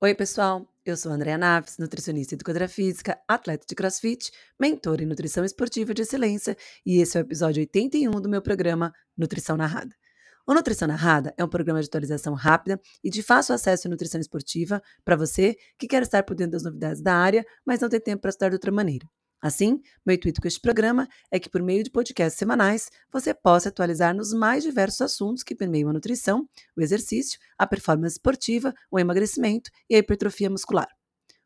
Oi, pessoal. Eu sou Andréa Naves, nutricionista e educadora física, atleta de crossfit, mentora em nutrição esportiva de excelência, e esse é o episódio 81 do meu programa Nutrição Narrada. O Nutrição Narrada é um programa de atualização rápida e de fácil acesso à nutrição esportiva para você que quer estar por dentro das novidades da área, mas não tem tempo para estudar de outra maneira. Assim, meu intuito com este programa é que, por meio de podcasts semanais, você possa atualizar nos mais diversos assuntos que permeiam a nutrição, o exercício, a performance esportiva, o emagrecimento e a hipertrofia muscular.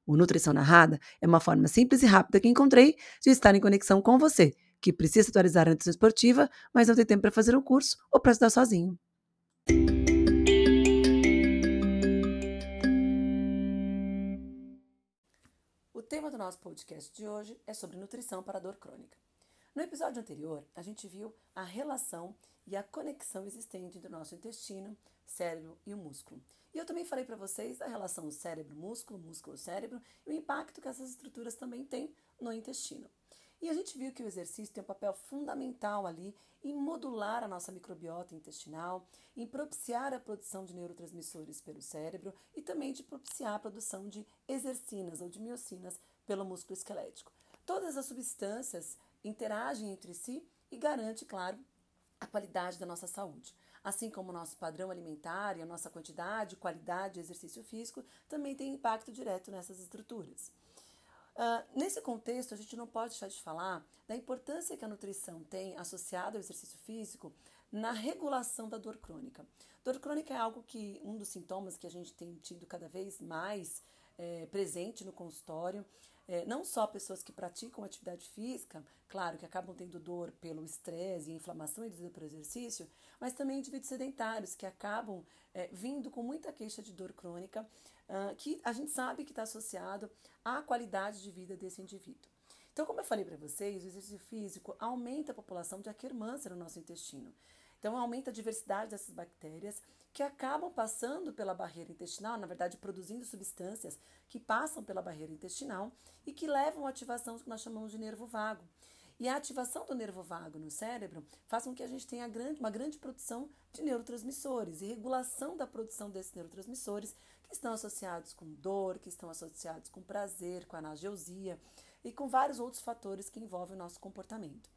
O Nutrição Narrada é uma forma simples e rápida que encontrei de estar em conexão com você, que precisa atualizar a nutrição esportiva, mas não tem tempo para fazer um curso ou para estudar sozinho. Do nosso podcast de hoje é sobre nutrição para dor crônica. No episódio anterior, a gente viu a relação e a conexão existente entre o nosso intestino, cérebro e o músculo. E eu também falei para vocês da relação cérebro-músculo, músculo-cérebro e o impacto que essas estruturas também têm no intestino. E a gente viu que o exercício tem um papel fundamental ali em modular a nossa microbiota intestinal, em propiciar a produção de neurotransmissores pelo cérebro e também de propiciar a produção de exercinas ou de miocinas pelo músculo esquelético. Todas as substâncias interagem entre si e garante, claro, a qualidade da nossa saúde. Assim como o nosso padrão alimentar e a nossa quantidade, qualidade de exercício físico também tem impacto direto nessas estruturas. Uh, nesse contexto, a gente não pode deixar de falar da importância que a nutrição tem associada ao exercício físico na regulação da dor crônica. Dor crônica é algo que, um dos sintomas que a gente tem tido cada vez mais é, presente no consultório. É, não só pessoas que praticam atividade física, claro, que acabam tendo dor pelo estresse e inflamação induzida pelo exercício, mas também indivíduos sedentários que acabam é, vindo com muita queixa de dor crônica, uh, que a gente sabe que está associado à qualidade de vida desse indivíduo. Então, como eu falei para vocês, o exercício físico aumenta a população de Akkermansia no nosso intestino. Então, aumenta a diversidade dessas bactérias que acabam passando pela barreira intestinal, na verdade, produzindo substâncias que passam pela barreira intestinal e que levam à ativação do que nós chamamos de nervo vago. E a ativação do nervo vago no cérebro faz com que a gente tenha grande, uma grande produção de neurotransmissores e regulação da produção desses neurotransmissores que estão associados com dor, que estão associados com prazer, com analgesia e com vários outros fatores que envolvem o nosso comportamento.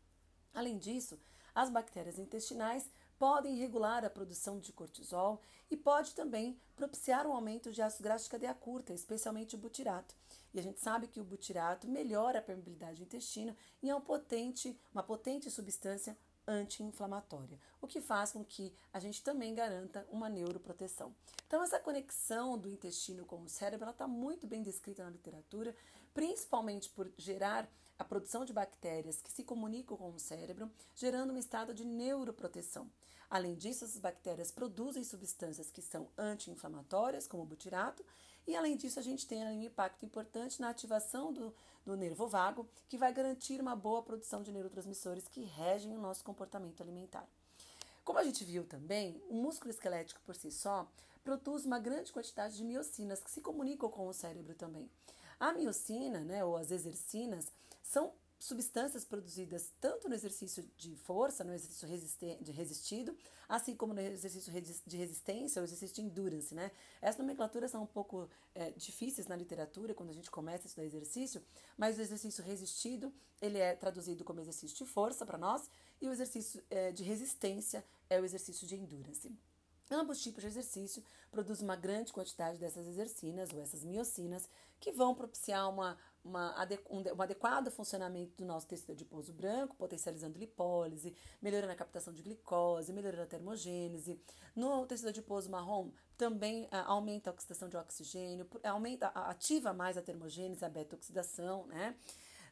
Além disso, as bactérias intestinais podem regular a produção de cortisol e pode também propiciar um aumento de ácido graxo de cadeia curta, especialmente o butirato. E a gente sabe que o butirato melhora a permeabilidade do intestino e é um potente, uma potente substância anti-inflamatória, o que faz com que a gente também garanta uma neuroproteção. Então, essa conexão do intestino com o cérebro está muito bem descrita na literatura, principalmente por gerar a produção de bactérias que se comunicam com o cérebro, gerando um estado de neuroproteção. Além disso, essas bactérias produzem substâncias que são anti-inflamatórias, como o butirato, e além disso, a gente tem um impacto importante na ativação do, do nervo vago, que vai garantir uma boa produção de neurotransmissores que regem o nosso comportamento alimentar. Como a gente viu também, o músculo esquelético por si só produz uma grande quantidade de miocinas que se comunicam com o cérebro também. A miocina, né, ou as exercinas, são substâncias produzidas tanto no exercício de força, no exercício de resistido, assim como no exercício de resistência ou exercício de endurance, né? Essas nomenclaturas são um pouco é, difíceis na literatura quando a gente começa a estudar exercício, mas o exercício resistido, ele é traduzido como exercício de força para nós e o exercício é, de resistência é o exercício de endurance. Ambos tipos de exercício produzem uma grande quantidade dessas exercinas ou essas miocinas que vão propiciar uma uma, um, adequado funcionamento do nosso tecido adiposo branco, potencializando lipólise, melhorando a captação de glicose, melhorando a termogênese. No tecido adiposo marrom, também ah, aumenta a oxidação de oxigênio, aumenta, ativa mais a termogênese, a beta-oxidação, né?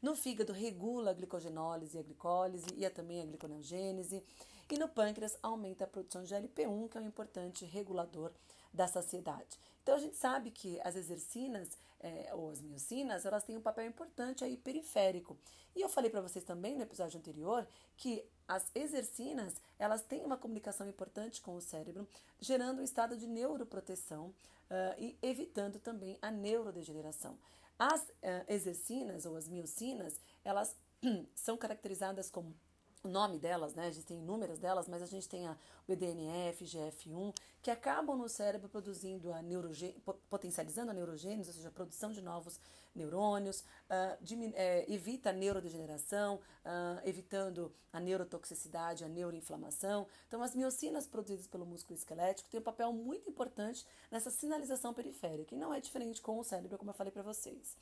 No fígado, regula a glicogenólise e a glicólise e a, também a gliconeogênese. E no pâncreas, aumenta a produção de GLP-1, que é um importante regulador da saciedade. Então, a gente sabe que as exercinas é, ou as miocinas, elas têm um papel importante aí periférico. E eu falei para vocês também no episódio anterior que as exercinas, elas têm uma comunicação importante com o cérebro, gerando um estado de neuroproteção uh, e evitando também a neurodegeneração. As uh, exercinas ou as miocinas, elas são caracterizadas como o nome delas, né? A gente tem inúmeras delas, mas a gente tem a BDNF, GF1, que acabam no cérebro produzindo a neurogê potencializando a neurogênese, ou seja, a produção de novos neurônios, uh, é, evita a neurodegeneração, uh, evitando a neurotoxicidade, a neuroinflamação. Então, as miocinas produzidas pelo músculo esquelético têm um papel muito importante nessa sinalização periférica, e não é diferente com o cérebro, como eu falei para vocês.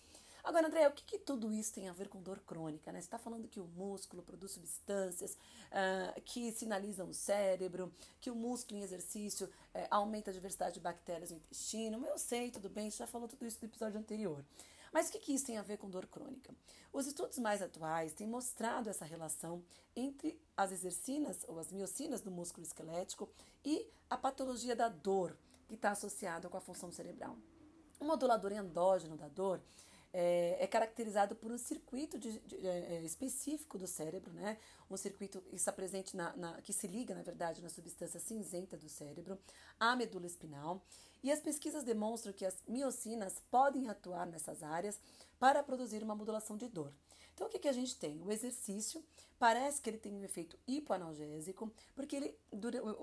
Agora, André, o que, que, tudo isso tem a ver com dor crônica? Né? Você está falando que o músculo produz substâncias uh, que sinalizam o cérebro, que o músculo em exercício uh, aumenta a diversidade de bactérias no intestino. Eu sei, tudo bem, você já falou tudo isso no episódio anterior. Mas o que, que isso tem a ver com dor crônica? Os estudos mais atuais têm mostrado essa relação entre as exercinas ou as miocinas do músculo esquelético e a patologia da dor, que está associada com a função cerebral. O modulador endógeno da dor é, é caracterizado por um circuito de, de, é, é, específico do cérebro, né? Um circuito que está presente na, na, que se liga, na verdade, na substância cinzenta do cérebro, à medula espinal. E as pesquisas demonstram que as miocinas podem atuar nessas áreas para produzir uma modulação de dor. Então, o que, que a gente tem? O exercício parece que ele tem um efeito hipoanalgésico, porque ele, o,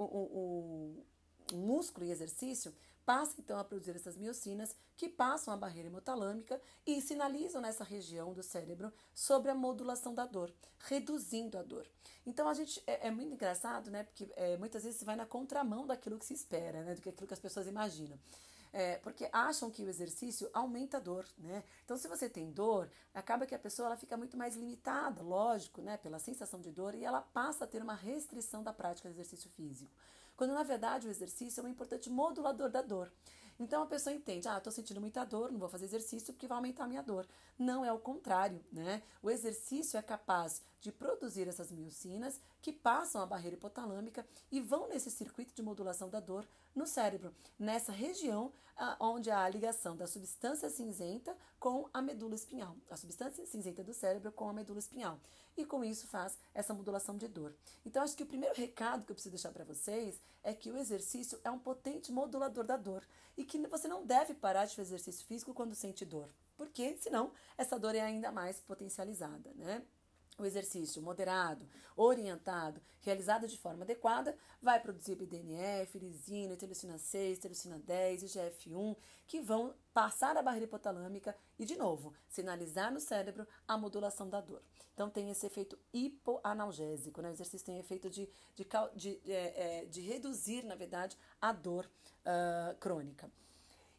o, o músculo em exercício passa então a produzir essas miocinas que passam a barreira hemotalâmica e sinalizam nessa região do cérebro sobre a modulação da dor, reduzindo a dor. Então a gente é, é muito engraçado, né? Porque é, muitas vezes vai na contramão daquilo que se espera, né? Do que aquilo que as pessoas imaginam. É, porque acham que o exercício aumenta a dor, né? Então, se você tem dor, acaba que a pessoa ela fica muito mais limitada, lógico, né? Pela sensação de dor e ela passa a ter uma restrição da prática do exercício físico quando na verdade o exercício é um importante modulador da dor. Então a pessoa entende, ah, estou sentindo muita dor, não vou fazer exercício porque vai aumentar a minha dor. Não, é o contrário, né? O exercício é capaz de produzir essas miocinas que passam a barreira hipotalâmica e vão nesse circuito de modulação da dor no cérebro, nessa região ah, onde há a ligação da substância cinzenta com a medula espinhal, a substância cinzenta do cérebro com a medula espinhal. E com isso faz essa modulação de dor. Então acho que o primeiro recado que eu preciso deixar para vocês é que o exercício é um potente modulador da dor e que você não deve parar de fazer exercício físico quando sente dor, porque senão essa dor é ainda mais potencializada, né? O exercício moderado, orientado, realizado de forma adequada, vai produzir BDNF, lisina, interleucina 6, interleucina 10 e GF1, que vão passar a barreira hipotalâmica e, de novo, sinalizar no cérebro a modulação da dor. Então, tem esse efeito hipoanalgésico, né? O exercício tem efeito de, de, de, é, de reduzir, na verdade, a dor uh, crônica.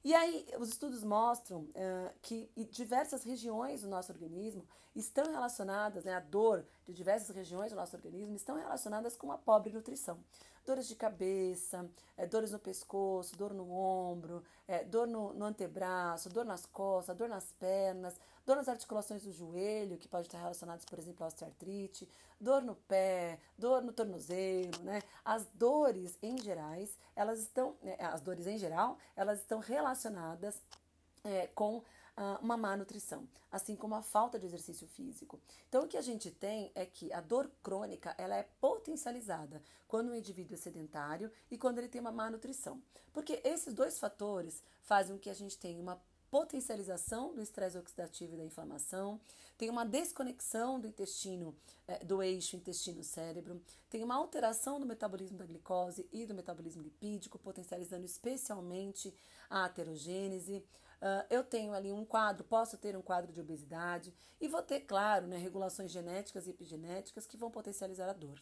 E aí, os estudos mostram uh, que diversas regiões do nosso organismo estão relacionadas, né, a dor de diversas regiões do nosso organismo estão relacionadas com a pobre nutrição. Dores de cabeça, é, dores no pescoço, dor no ombro, é, dor no, no antebraço, dor nas costas, dor nas pernas, dor nas articulações do joelho, que pode estar relacionadas, por exemplo, à osteoartrite, dor no pé, dor no tornozelo, né? As dores em gerais, elas estão, né, as dores em geral, elas estão relacionadas é, com uma má nutrição, assim como a falta de exercício físico. Então, o que a gente tem é que a dor crônica ela é potencializada quando o indivíduo é sedentário e quando ele tem uma má nutrição. Porque esses dois fatores fazem com que a gente tenha uma potencialização do estresse oxidativo e da inflamação, tem uma desconexão do intestino, eh, do eixo intestino-cérebro, tem uma alteração do metabolismo da glicose e do metabolismo lipídico, potencializando especialmente a aterogênese. Uh, eu tenho ali um quadro, posso ter um quadro de obesidade e vou ter, claro, né, regulações genéticas e epigenéticas que vão potencializar a dor.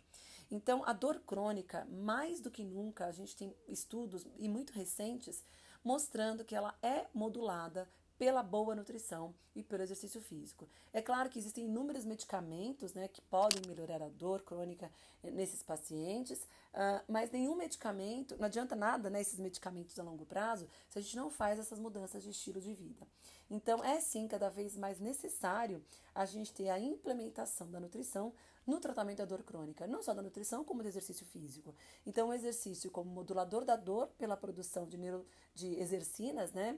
Então, a dor crônica, mais do que nunca, a gente tem estudos e muito recentes mostrando que ela é modulada pela boa nutrição e pelo exercício físico. É claro que existem inúmeros medicamentos né, que podem melhorar a dor crônica eh, nesses pacientes, uh, mas nenhum medicamento, não adianta nada né, esses medicamentos a longo prazo se a gente não faz essas mudanças de estilo de vida. Então, é sim cada vez mais necessário a gente ter a implementação da nutrição no tratamento da dor crônica, não só da nutrição, como do exercício físico. Então, o exercício como modulador da dor pela produção de, neuro, de exercinas, né?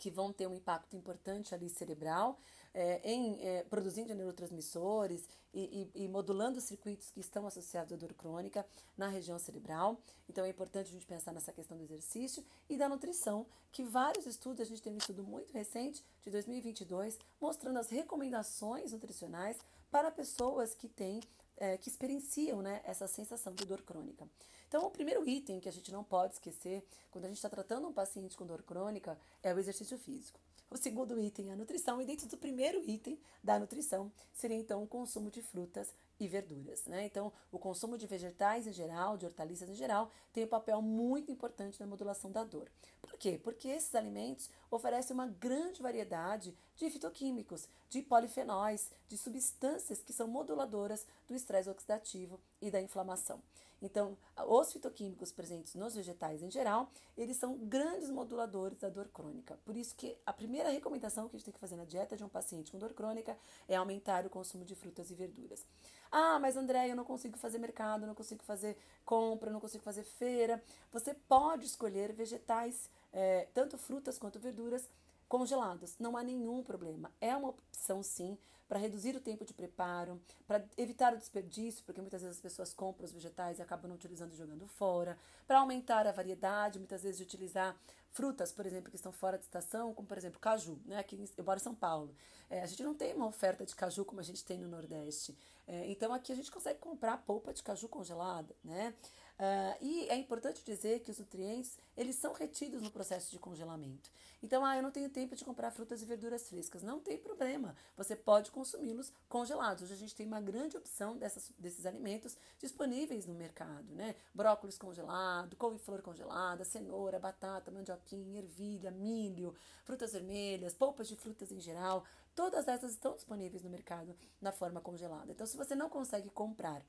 Que vão ter um impacto importante ali cerebral, é, em é, produzindo neurotransmissores e, e, e, modulando os circuitos que estão associados à dor crônica na região cerebral. Então é importante a gente pensar nessa questão do exercício e da nutrição, que vários estudos, a gente tem um estudo muito recente, de 2022, mostrando as recomendações nutricionais para pessoas que têm é, que experienciam né, essa sensação de dor crônica. Então, o primeiro item que a gente não pode esquecer quando a gente está tratando um paciente com dor crônica é o exercício físico. O segundo item é a nutrição, e dentro do primeiro item da nutrição seria então o consumo de frutas e verduras. Né? Então, o consumo de vegetais em geral, de hortaliças em geral, tem um papel muito importante na modulação da dor. Por quê? Porque esses alimentos oferecem uma grande variedade de fitoquímicos, de polifenóis, de substâncias que são moduladoras do estresse oxidativo e da inflamação. Então, os fitoquímicos presentes nos vegetais em geral, eles são grandes moduladores da dor crônica. Por isso que a primeira recomendação que a gente tem que fazer na dieta de um paciente com dor crônica é aumentar o consumo de frutas e verduras. Ah, mas André, eu não consigo fazer mercado, não consigo fazer compra, não consigo fazer feira. Você pode escolher vegetais, é, tanto frutas quanto verduras, congelados. Não há nenhum problema. É uma opção sim para reduzir o tempo de preparo, para evitar o desperdício, porque muitas vezes as pessoas compram os vegetais e acabam não utilizando e jogando fora, para aumentar a variedade, muitas vezes de utilizar frutas, por exemplo, que estão fora de estação, como por exemplo caju, né? Aqui eu moro em São Paulo. É, a gente não tem uma oferta de caju como a gente tem no Nordeste. É, então aqui a gente consegue comprar polpa de caju congelada, né? Uh, e é importante dizer que os nutrientes eles são retidos no processo de congelamento. Então, ah, eu não tenho tempo de comprar frutas e verduras frescas. Não tem problema. Você pode consumi-los congelados. Hoje a gente tem uma grande opção dessas, desses alimentos disponíveis no mercado, né? Brócolis congelado, couve-flor congelada, cenoura, batata, mandioquinha, ervilha, milho, frutas vermelhas, polpas de frutas em geral. Todas essas estão disponíveis no mercado na forma congelada. Então, se você não consegue comprar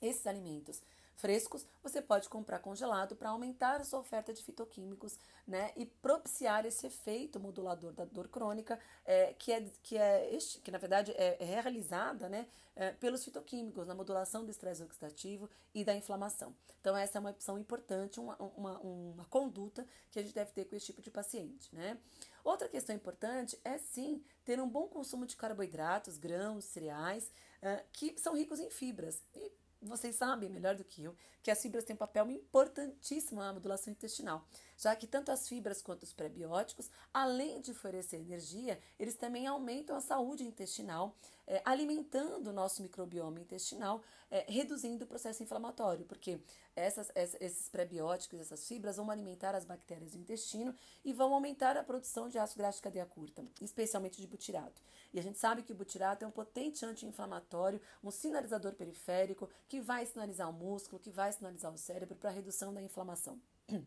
esses alimentos frescos, você pode comprar congelado para aumentar a sua oferta de fitoquímicos né, e propiciar esse efeito modulador da dor crônica, é, que, é, que, é, que na verdade é, é realizada né, é, pelos fitoquímicos na modulação do estresse oxidativo e da inflamação. Então, essa é uma opção importante, uma, uma, uma conduta que a gente deve ter com esse tipo de paciente. Né? Outra questão importante é sim ter um bom consumo de carboidratos, grãos, cereais, uh, que são ricos em fibras. E vocês sabem melhor do que eu que as fibras têm um papel importantíssimo na modulação intestinal, já que tanto as fibras quanto os prebióticos, além de oferecer energia, eles também aumentam a saúde intestinal, é, alimentando o nosso microbioma intestinal, é, reduzindo o processo inflamatório, porque essas, esses prebióticos, essas fibras vão alimentar as bactérias do intestino e vão aumentar a produção de ácido graxo de cadeia curta, especialmente de butirato. E a gente sabe que o butirato é um potente anti-inflamatório, um sinalizador periférico que vai sinalizar o músculo, que vai sinalizar o cérebro para a redução da inflamação.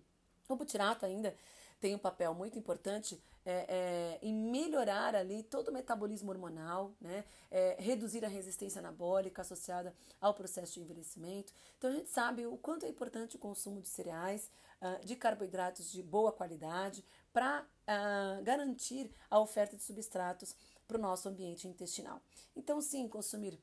O butirato ainda tem um papel muito importante é, é, em melhorar ali todo o metabolismo hormonal, né? É, reduzir a resistência anabólica associada ao processo de envelhecimento. Então a gente sabe o quanto é importante o consumo de cereais, uh, de carboidratos de boa qualidade, para uh, ah, garantir a oferta de substratos para o nosso ambiente intestinal. Então, sim, consumir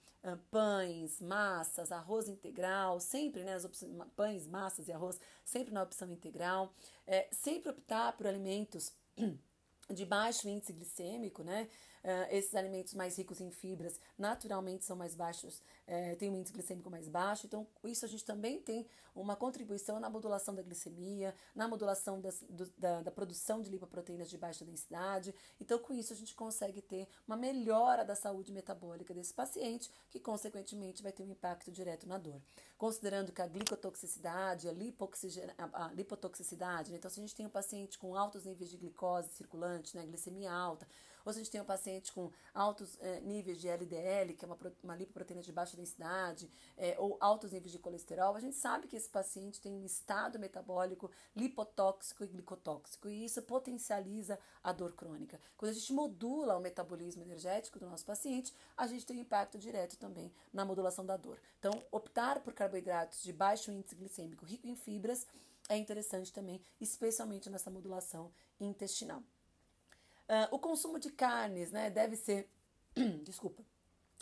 pães, massas, arroz integral, sempre, né, as opções, pães, massas e arroz, sempre na opção integral. É, sempre optar por alimentos de baixo índice glicêmico, né? Uh, esses alimentos mais ricos em fibras naturalmente são mais baixos, uh, têm um índice glicêmico mais baixo, então isso a gente também tem uma contribuição na modulação da glicemia, na modulação das, do, da, da, produção de lipoproteínas de baixa densidade. Então, com isso, a gente consegue ter uma melhora da saúde metabólica desse paciente, que consequentemente vai ter um impacto direto na dor. Considerando que a glicotoxicidade, a, a, a lipotoxicidade, né? então, se a gente tem um paciente com altos níveis de glicose circulante, né, glicemia alta, ou se a gente tem um paciente com altos eh, níveis de LDL, que é uma, uma lipoproteína de baixa densidade, eh, ou altos níveis de colesterol, a gente sabe que esse paciente tem um estado metabólico lipotóxico e glicotóxico, e isso potencializa a dor crônica. Quando a gente modula o metabolismo energético do nosso paciente, a gente tem um impacto direto também na modulação da dor. Então, optar por carboidratos de baixo índice glicêmico, rico em fibras, é interessante também, especialmente nessa modulação intestinal. Uh, o consumo de carnes, né, deve ser, desculpa,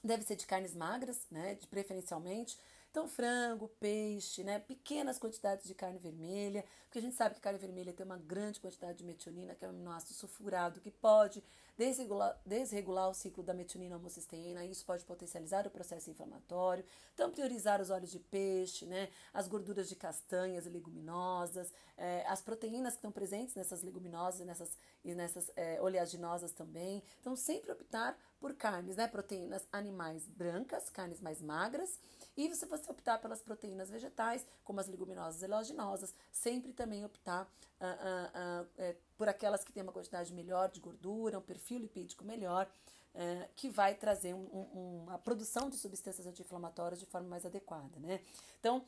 deve ser de carnes magras, né, de preferencialmente. Então, frango, peixe, né, pequenas quantidades de carne vermelha, porque a gente sabe que carne vermelha tem uma grande quantidade de metionina, que é um aminoácido sulfurado, que pode desregular, desregular o ciclo da metionina homocisteína, isso pode potencializar o processo inflamatório. Então, priorizar os óleos de peixe, né, as gorduras de castanhas e leguminosas, é, as proteínas que estão presentes nessas leguminosas nessas, e nessas é, oleaginosas também. Então, sempre optar por carnes, né, proteínas animais brancas, carnes mais magras, e você você optar pelas proteínas vegetais, como as leguminosas e oleaginosas, sempre também optar uh, uh, uh, é, por aquelas que têm uma quantidade melhor de gordura, um perfil lipídico melhor, é, que vai trazer um, um, uma produção de substâncias anti-inflamatórias de forma mais adequada, né? Então,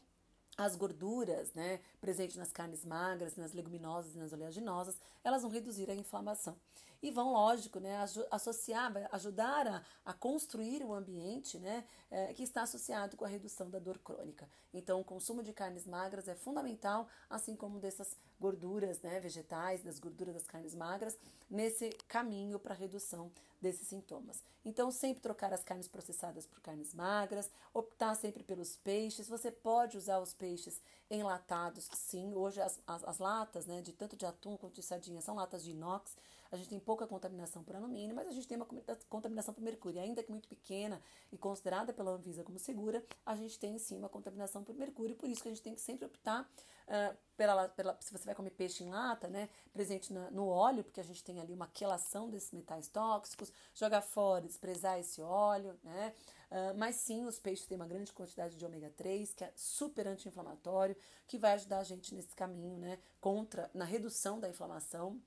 as gorduras, né, presentes nas carnes magras, nas leguminosas e nas oleaginosas, elas vão reduzir a inflamação e vão, lógico, né, associar, ajudar a, a construir um ambiente né, é, que está associado com a redução da dor crônica. Então, o consumo de carnes magras é fundamental, assim como dessas gorduras né, vegetais, das gorduras das carnes magras, nesse caminho para redução desses sintomas. Então, sempre trocar as carnes processadas por carnes magras, optar sempre pelos peixes. Você pode usar os peixes enlatados, sim. Hoje as, as, as latas, né, de tanto de atum quanto de sardinha, são latas de inox. A gente tem pouca contaminação por alumínio, mas a gente tem uma contaminação por mercúrio. Ainda que muito pequena e considerada pela Anvisa como segura, a gente tem sim uma contaminação por mercúrio. Por isso que a gente tem que sempre optar uh, pela, pela, se você vai comer peixe em lata, né, presente na, no óleo, porque a gente tem ali uma quelação desses metais tóxicos, jogar fora, desprezar esse óleo, né? Uh, mas sim, os peixes têm uma grande quantidade de ômega 3, que é super anti-inflamatório, que vai ajudar a gente nesse caminho, né, contra, na redução da inflamação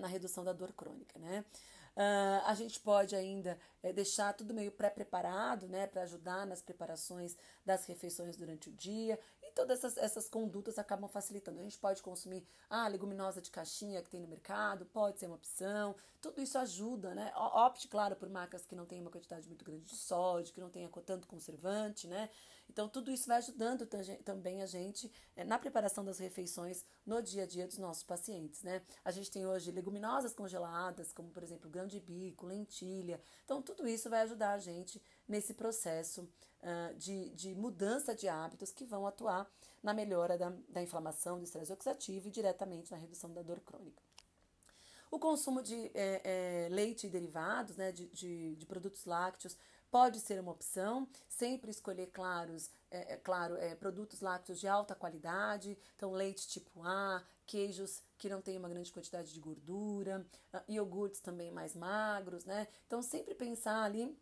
na redução da dor crônica, né? Uh, a gente pode ainda é, deixar tudo meio pré-preparado, né, para ajudar nas preparações das refeições durante o dia. E todas essas, essas condutas acabam facilitando. A gente pode consumir a ah, leguminosa de caixinha que tem no mercado, pode ser uma opção. Tudo isso ajuda, né? Opte, claro, por marcas que não tenham uma quantidade muito grande de sódio, que não tenha tanto conservante, né? Então, tudo isso vai ajudando também a gente é, na preparação das refeições no dia a dia dos nossos pacientes, né? A gente tem hoje leguminosas congeladas, como por exemplo grão de bico, lentilha. Então, tudo isso vai ajudar a gente nesse processo de, de mudança de hábitos que vão atuar na melhora da, da inflamação, do estresse oxidativo e diretamente na redução da dor crônica. O consumo de é, é, leite e derivados, né, de, de, de produtos lácteos, pode ser uma opção. Sempre escolher, claros, é, é, claro, é, produtos lácteos de alta qualidade, então leite tipo A, queijos que não têm uma grande quantidade de gordura, iogurtes também mais magros, né? Então sempre pensar ali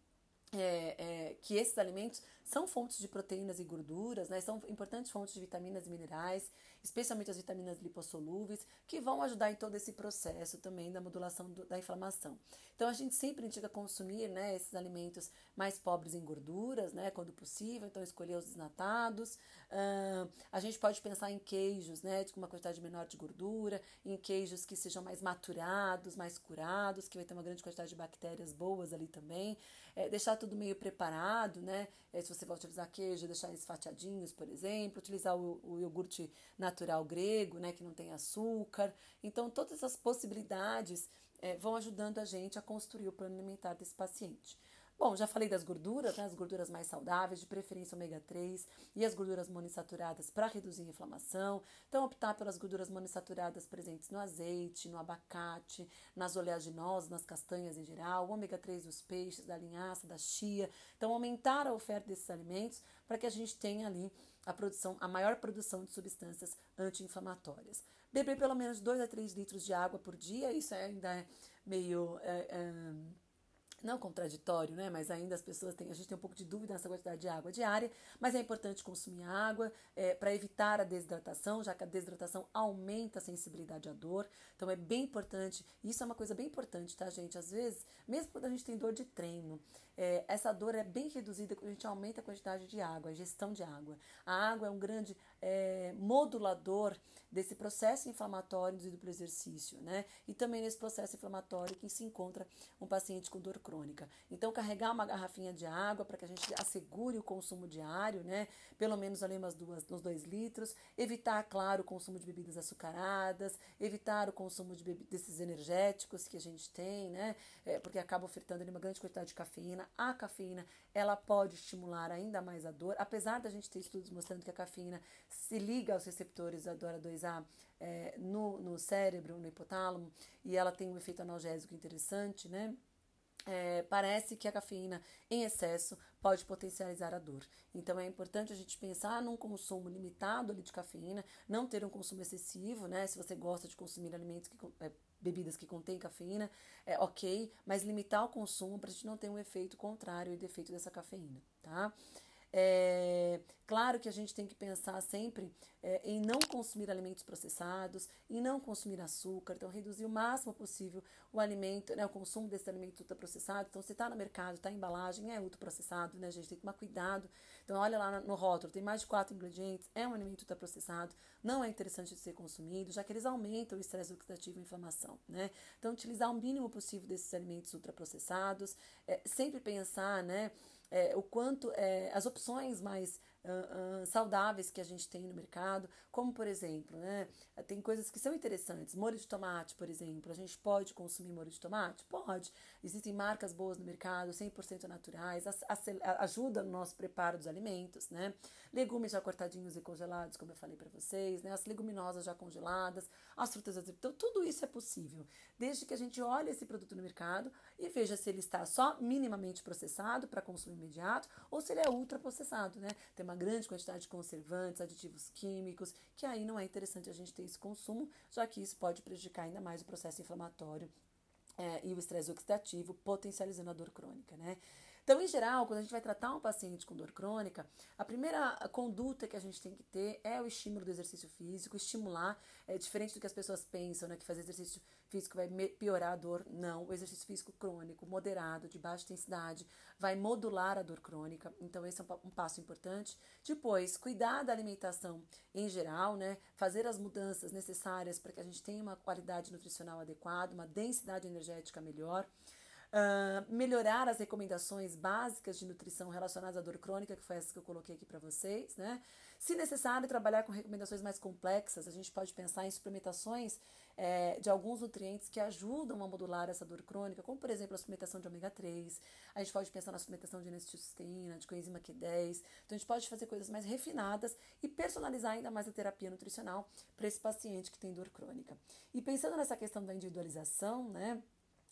é, é, que esses alimentos são fontes de proteínas e gorduras, né? são importantes fontes de vitaminas e minerais, especialmente as vitaminas lipossolúveis, que vão ajudar em todo esse processo também da modulação do, da inflamação. Então a gente sempre indica consumir né, esses alimentos mais pobres em gorduras, né, quando possível, então escolher os desnatados. Uh, a gente pode pensar em queijos né, com uma quantidade menor de gordura, em queijos que sejam mais maturados, mais curados, que vai ter uma grande quantidade de bactérias boas ali também. É, deixar tudo meio preparado, né? É, se você vai utilizar queijo, deixar eles fatiadinhos, por exemplo, utilizar o, o iogurte natural grego, né, que não tem açúcar. Então, todas essas possibilidades é, vão ajudando a gente a construir o plano alimentar desse paciente. Bom, já falei das gorduras, né, as gorduras mais saudáveis, de preferência ômega 3 e as gorduras monoinsaturadas para reduzir a inflamação. Então, optar pelas gorduras monoinsaturadas presentes no azeite, no abacate, nas oleaginosas, nas castanhas em geral, o ômega 3 dos peixes, da linhaça, da chia. Então, aumentar a oferta desses alimentos para que a gente tenha ali a produção, a maior produção de substâncias anti-inflamatórias. Beber pelo menos 2 a 3 litros de água por dia, isso ainda é meio. É, é, não contraditório, né? Mas ainda as pessoas têm, a gente tem um pouco de dúvida nessa quantidade de água diária, mas é importante consumir água é, para evitar a desidratação, já que a desidratação aumenta a sensibilidade à dor. Então é bem importante, isso é uma coisa bem importante, tá, gente? Às vezes, mesmo quando a gente tem dor de treino, é, essa dor é bem reduzida quando a gente aumenta a quantidade de água, a gestão de água. A água é um grande é, modulador desse processo inflamatório induzido pelo exercício, né? E também nesse processo inflamatório que se encontra um paciente com dor crônica. Então, carregar uma garrafinha de água para que a gente assegure o consumo diário, né? Pelo menos ali umas duas, uns dois litros. Evitar, claro, o consumo de bebidas açucaradas, evitar o consumo de desses energéticos que a gente tem, né? É, porque acaba ofertando ali uma grande quantidade de cafeína. A cafeína, ela pode estimular ainda mais a dor, apesar da gente ter estudos mostrando que a cafeína se liga aos receptores da DORA 2A é, no, no cérebro, no hipotálamo, e ela tem um efeito analgésico interessante, né? É, parece que a cafeína em excesso pode potencializar a dor. Então é importante a gente pensar num consumo limitado de cafeína, não ter um consumo excessivo, né? Se você gosta de consumir alimentos que é, bebidas que contêm cafeína, é ok, mas limitar o consumo para a gente não ter um efeito contrário e defeito dessa cafeína, tá? É, claro que a gente tem que pensar sempre é, em não consumir alimentos processados, em não consumir açúcar, então reduzir o máximo possível o alimento, né, o consumo desse alimento ultraprocessado. Então, se está no mercado, está em embalagem, é ultraprocessado, né, a gente tem que tomar cuidado. Então, olha lá no rótulo, tem mais de quatro ingredientes, é um alimento ultraprocessado, não é interessante de ser consumido, já que eles aumentam o estresse oxidativo e inflamação, né? Então, utilizar o mínimo possível desses alimentos ultraprocessados, é, sempre pensar, né, é, o quanto é, as opções mais uh, uh, saudáveis que a gente tem no mercado, como por exemplo, né, tem coisas que são interessantes. Molho de tomate, por exemplo, a gente pode consumir molho de tomate? Pode. Existem marcas boas no mercado, 100% naturais, ajuda no nosso preparo dos alimentos, né? Legumes já cortadinhos e congelados, como eu falei para vocês, né? As leguminosas já congeladas, as frutas, então tudo isso é possível, desde que a gente olhe esse produto no mercado e veja se ele está só minimamente processado para consumo imediato ou se ele é ultra processado, né? Tem uma grande quantidade de conservantes, aditivos químicos, que aí não é interessante a gente ter esse consumo, já que isso pode prejudicar ainda mais o processo inflamatório é, e o estresse oxidativo, potencializando a dor crônica, né? Então, em geral, quando a gente vai tratar um paciente com dor crônica, a primeira conduta que a gente tem que ter é o estímulo do exercício físico, estimular, é diferente do que as pessoas pensam, né, que fazer exercício físico vai piorar a dor. Não, o exercício físico crônico, moderado, de baixa intensidade, vai modular a dor crônica. Então, esse é um, um passo importante. Depois, cuidar da alimentação em geral, né, fazer as mudanças necessárias para que a gente tenha uma qualidade nutricional adequada, uma densidade energética melhor. Uh, melhorar as recomendações básicas de nutrição relacionadas à dor crônica, que foi essa que eu coloquei aqui para vocês, né? Se necessário, trabalhar com recomendações mais complexas, a gente pode pensar em suplementações é, de alguns nutrientes que ajudam a modular essa dor crônica, como por exemplo a suplementação de ômega 3, a gente pode pensar na suplementação de N-acetilcisteína, de coenzima Q10, então a gente pode fazer coisas mais refinadas e personalizar ainda mais a terapia nutricional para esse paciente que tem dor crônica. E pensando nessa questão da individualização, né,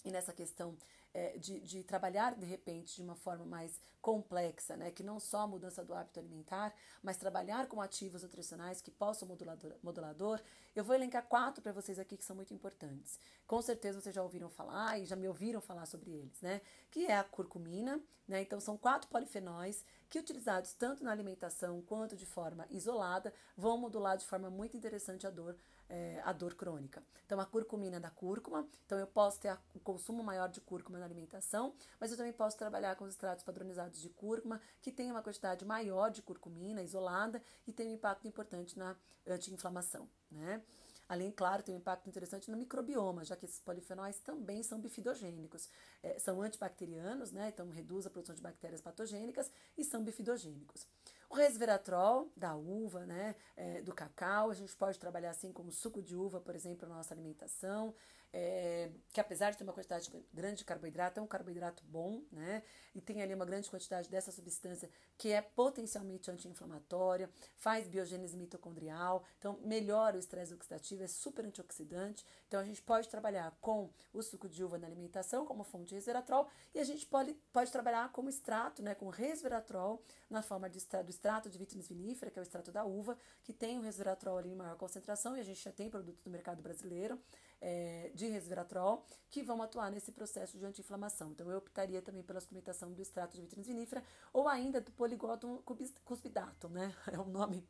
e nessa questão é, de, de, trabalhar de repente de uma forma mais complexa, né? que não só a mudança do hábito alimentar, mas trabalhar com ativos nutricionais que possam modulador, modulador. Eu vou elencar quatro para vocês aqui que são muito importantes. Com certeza vocês já ouviram falar e já me ouviram falar sobre eles, né? Que é a curcumina, né? Então são quatro polifenóis que utilizados tanto na alimentação quanto de forma isolada vão modular de forma muito interessante a dor é, a dor crônica. Então, a curcumina da cúrcuma, então eu posso ter o consumo maior de cúrcuma na alimentação, mas eu também posso trabalhar com os extratos padronizados de cúrcuma, que tem uma quantidade maior de curcumina isolada e tem um impacto importante na anti-inflamação, né? Além, claro, tem um impacto interessante no microbioma, já que esses polifenóis também são bifidogênicos. É, são antibacterianos, né? Então reduz a produção de bactérias patogênicas e são bifidogênicos. O resveratrol da uva, né, é, do cacau, a gente pode trabalhar assim como suco de uva, por exemplo, na nossa alimentação é, que apesar de ter uma quantidade grande de carboidrato, é um carboidrato bom, né? E tem ali uma grande quantidade dessa substância que é potencialmente anti-inflamatória, faz biogênese mitocondrial, então melhora o estresse oxidativo, é super antioxidante. Então a gente pode trabalhar com o suco de uva na alimentação como fonte de resveratrol e a gente pode, pode trabalhar como extrato, né, com resveratrol na forma de, do extrato de vitínis vinífera, que é o extrato da uva, que tem o resveratrol ali em maior concentração e a gente já tem produtos no mercado brasileiro é, de resveratrol que vão atuar nesse processo de anti-inflamação. Então, eu optaria também pela suplementação do extrato de vitrinas vinífera ou ainda do Polygotum cuspidatum, né? É um nome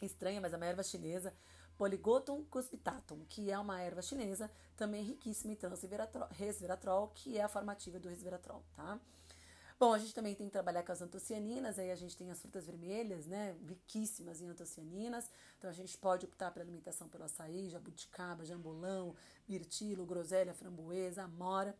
estranho, mas é uma erva chinesa. Polygotum cuspitatum, que é uma erva chinesa também riquíssima em transresveratrol, que é a formativa do resveratrol, tá? Bom, a gente também tem que trabalhar com as antocianinas, aí a gente tem as frutas vermelhas, né, riquíssimas em antocianinas. Então a gente pode optar pela alimentação pelo açaí, jabuticaba, jambolão, mirtilo, groselha, framboesa, amora.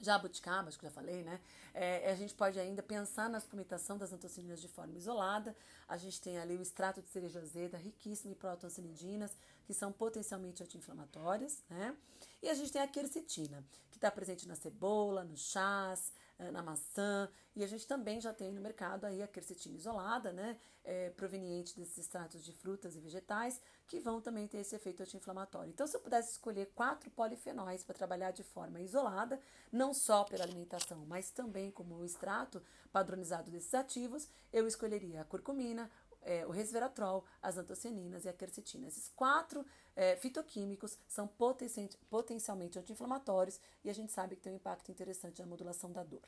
jabuticaba, acho que já falei, né? É, a gente pode ainda pensar na suplementação das antocianinas de forma isolada. A gente tem ali o extrato de cereja azeda, riquíssimo em protoncinidinas, que são potencialmente anti-inflamatórias, né? E a gente tem a quercetina, que está presente na cebola, no chás, na maçã. E a gente também já tem no mercado aí a quercetina isolada, né? É, proveniente desses extratos de frutas e vegetais, que vão também ter esse efeito anti-inflamatório. Então, se eu pudesse escolher quatro polifenóis para trabalhar de forma isolada, não só pela alimentação, mas também como o extrato padronizado desses ativos, eu escolheria a curcumina, é, o resveratrol, as antocianinas e a quercetina. Esses quatro é, fitoquímicos são potencialmente anti-inflamatórios e a gente sabe que tem um impacto interessante na modulação da dor.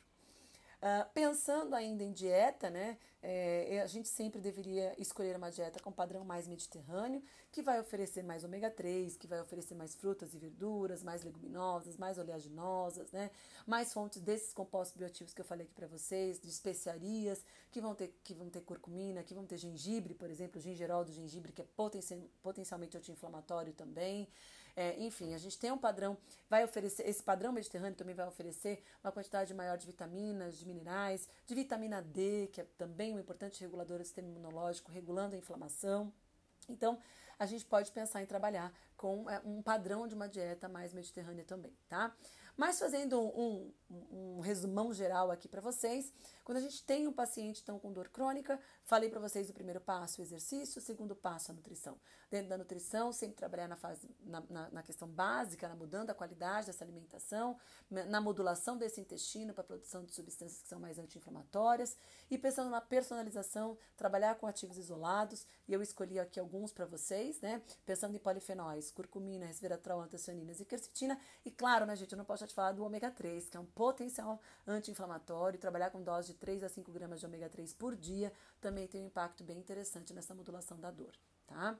Uh, pensando ainda em dieta, né, é, a gente sempre deveria escolher uma dieta com padrão mais mediterrâneo, que vai oferecer mais ômega 3, que vai oferecer mais frutas e verduras, mais leguminosas, mais oleaginosas, né, mais fontes desses compostos bioativos que eu falei aqui para vocês, de especiarias, que vão, ter, que vão ter curcumina, que vão ter gengibre, por exemplo, o gingerol do gengibre, que é potencialmente anti-inflamatório também. É, enfim, a gente tem um padrão, vai oferecer, esse padrão mediterrâneo também vai oferecer uma quantidade maior de vitaminas, de minerais, de vitamina D, que é também um importante regulador do sistema imunológico, regulando a inflamação. Então, a gente pode pensar em trabalhar com é, um padrão de uma dieta mais mediterrânea também, tá? Mas fazendo um, um, um resumão geral aqui para vocês, quando a gente tem um paciente então com dor crônica, falei para vocês o primeiro passo, o exercício, o segundo passo, a nutrição. Dentro da nutrição, sempre trabalhar na, fase, na, na, na questão básica, na mudando a qualidade dessa alimentação, na modulação desse intestino para a produção de substâncias que são mais anti-inflamatórias e pensando na personalização, trabalhar com ativos isolados, e eu escolhi aqui alguns para vocês, né? Pensando em polifenóis, curcumina, resveratrol, antocianinas e quercetina, e claro, né, gente, eu não posso de falar do ômega 3, que é um potencial anti-inflamatório, trabalhar com dose de 3 a 5 gramas de ômega 3 por dia também tem um impacto bem interessante nessa modulação da dor, tá?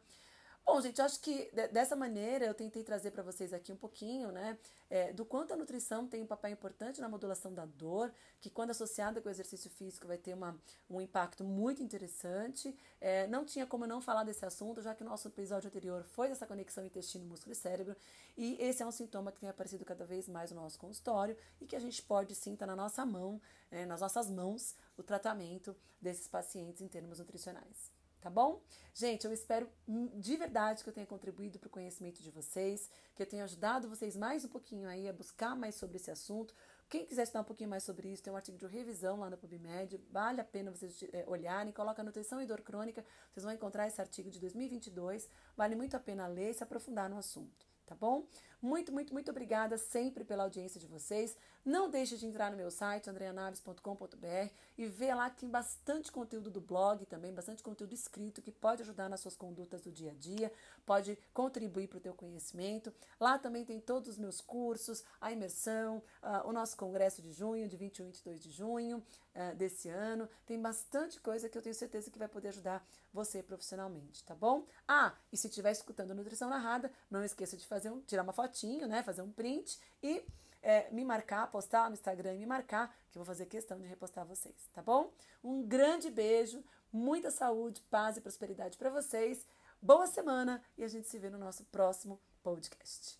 Bom, gente, acho que dessa maneira eu tentei trazer para vocês aqui um pouquinho, né, é, do quanto a nutrição tem um papel importante na modulação da dor, que quando associada com o exercício físico vai ter uma, um impacto muito interessante. É, não tinha como não falar desse assunto, já que o nosso episódio anterior foi dessa conexão intestino, músculo e cérebro, e esse é um sintoma que tem aparecido cada vez mais no nosso consultório e que a gente pode sim estar tá na nossa mão, é, nas nossas mãos, o tratamento desses pacientes em termos nutricionais tá bom? Gente, eu espero de verdade que eu tenha contribuído para o conhecimento de vocês, que eu tenha ajudado vocês mais um pouquinho aí a buscar mais sobre esse assunto. Quem quiser estudar um pouquinho mais sobre isso, tem um artigo de revisão lá na PubMed, vale a pena vocês é, olharem, coloca nutrição e dor crônica, vocês vão encontrar esse artigo de 2022, vale muito a pena ler e se aprofundar no assunto, tá bom? Muito, muito, muito obrigada sempre pela audiência de vocês. Não deixe de entrar no meu site, andreanaves.com.br e ver lá que tem bastante conteúdo do blog também, bastante conteúdo escrito que pode ajudar nas suas condutas do dia a dia, pode contribuir para o teu conhecimento. Lá também tem todos os meus cursos, a imersão, uh, o nosso congresso de junho, de 21 e 22 de junho uh, desse ano. Tem bastante coisa que eu tenho certeza que vai poder ajudar você profissionalmente, tá bom? Ah, e se estiver escutando Nutrição Narrada, não esqueça de fazer um, tirar uma fotinho, né? Fazer um print e é, me marcar, postar no Instagram e me marcar, que eu vou fazer questão de repostar vocês, tá bom? Um grande beijo, muita saúde, paz e prosperidade para vocês. Boa semana e a gente se vê no nosso próximo podcast.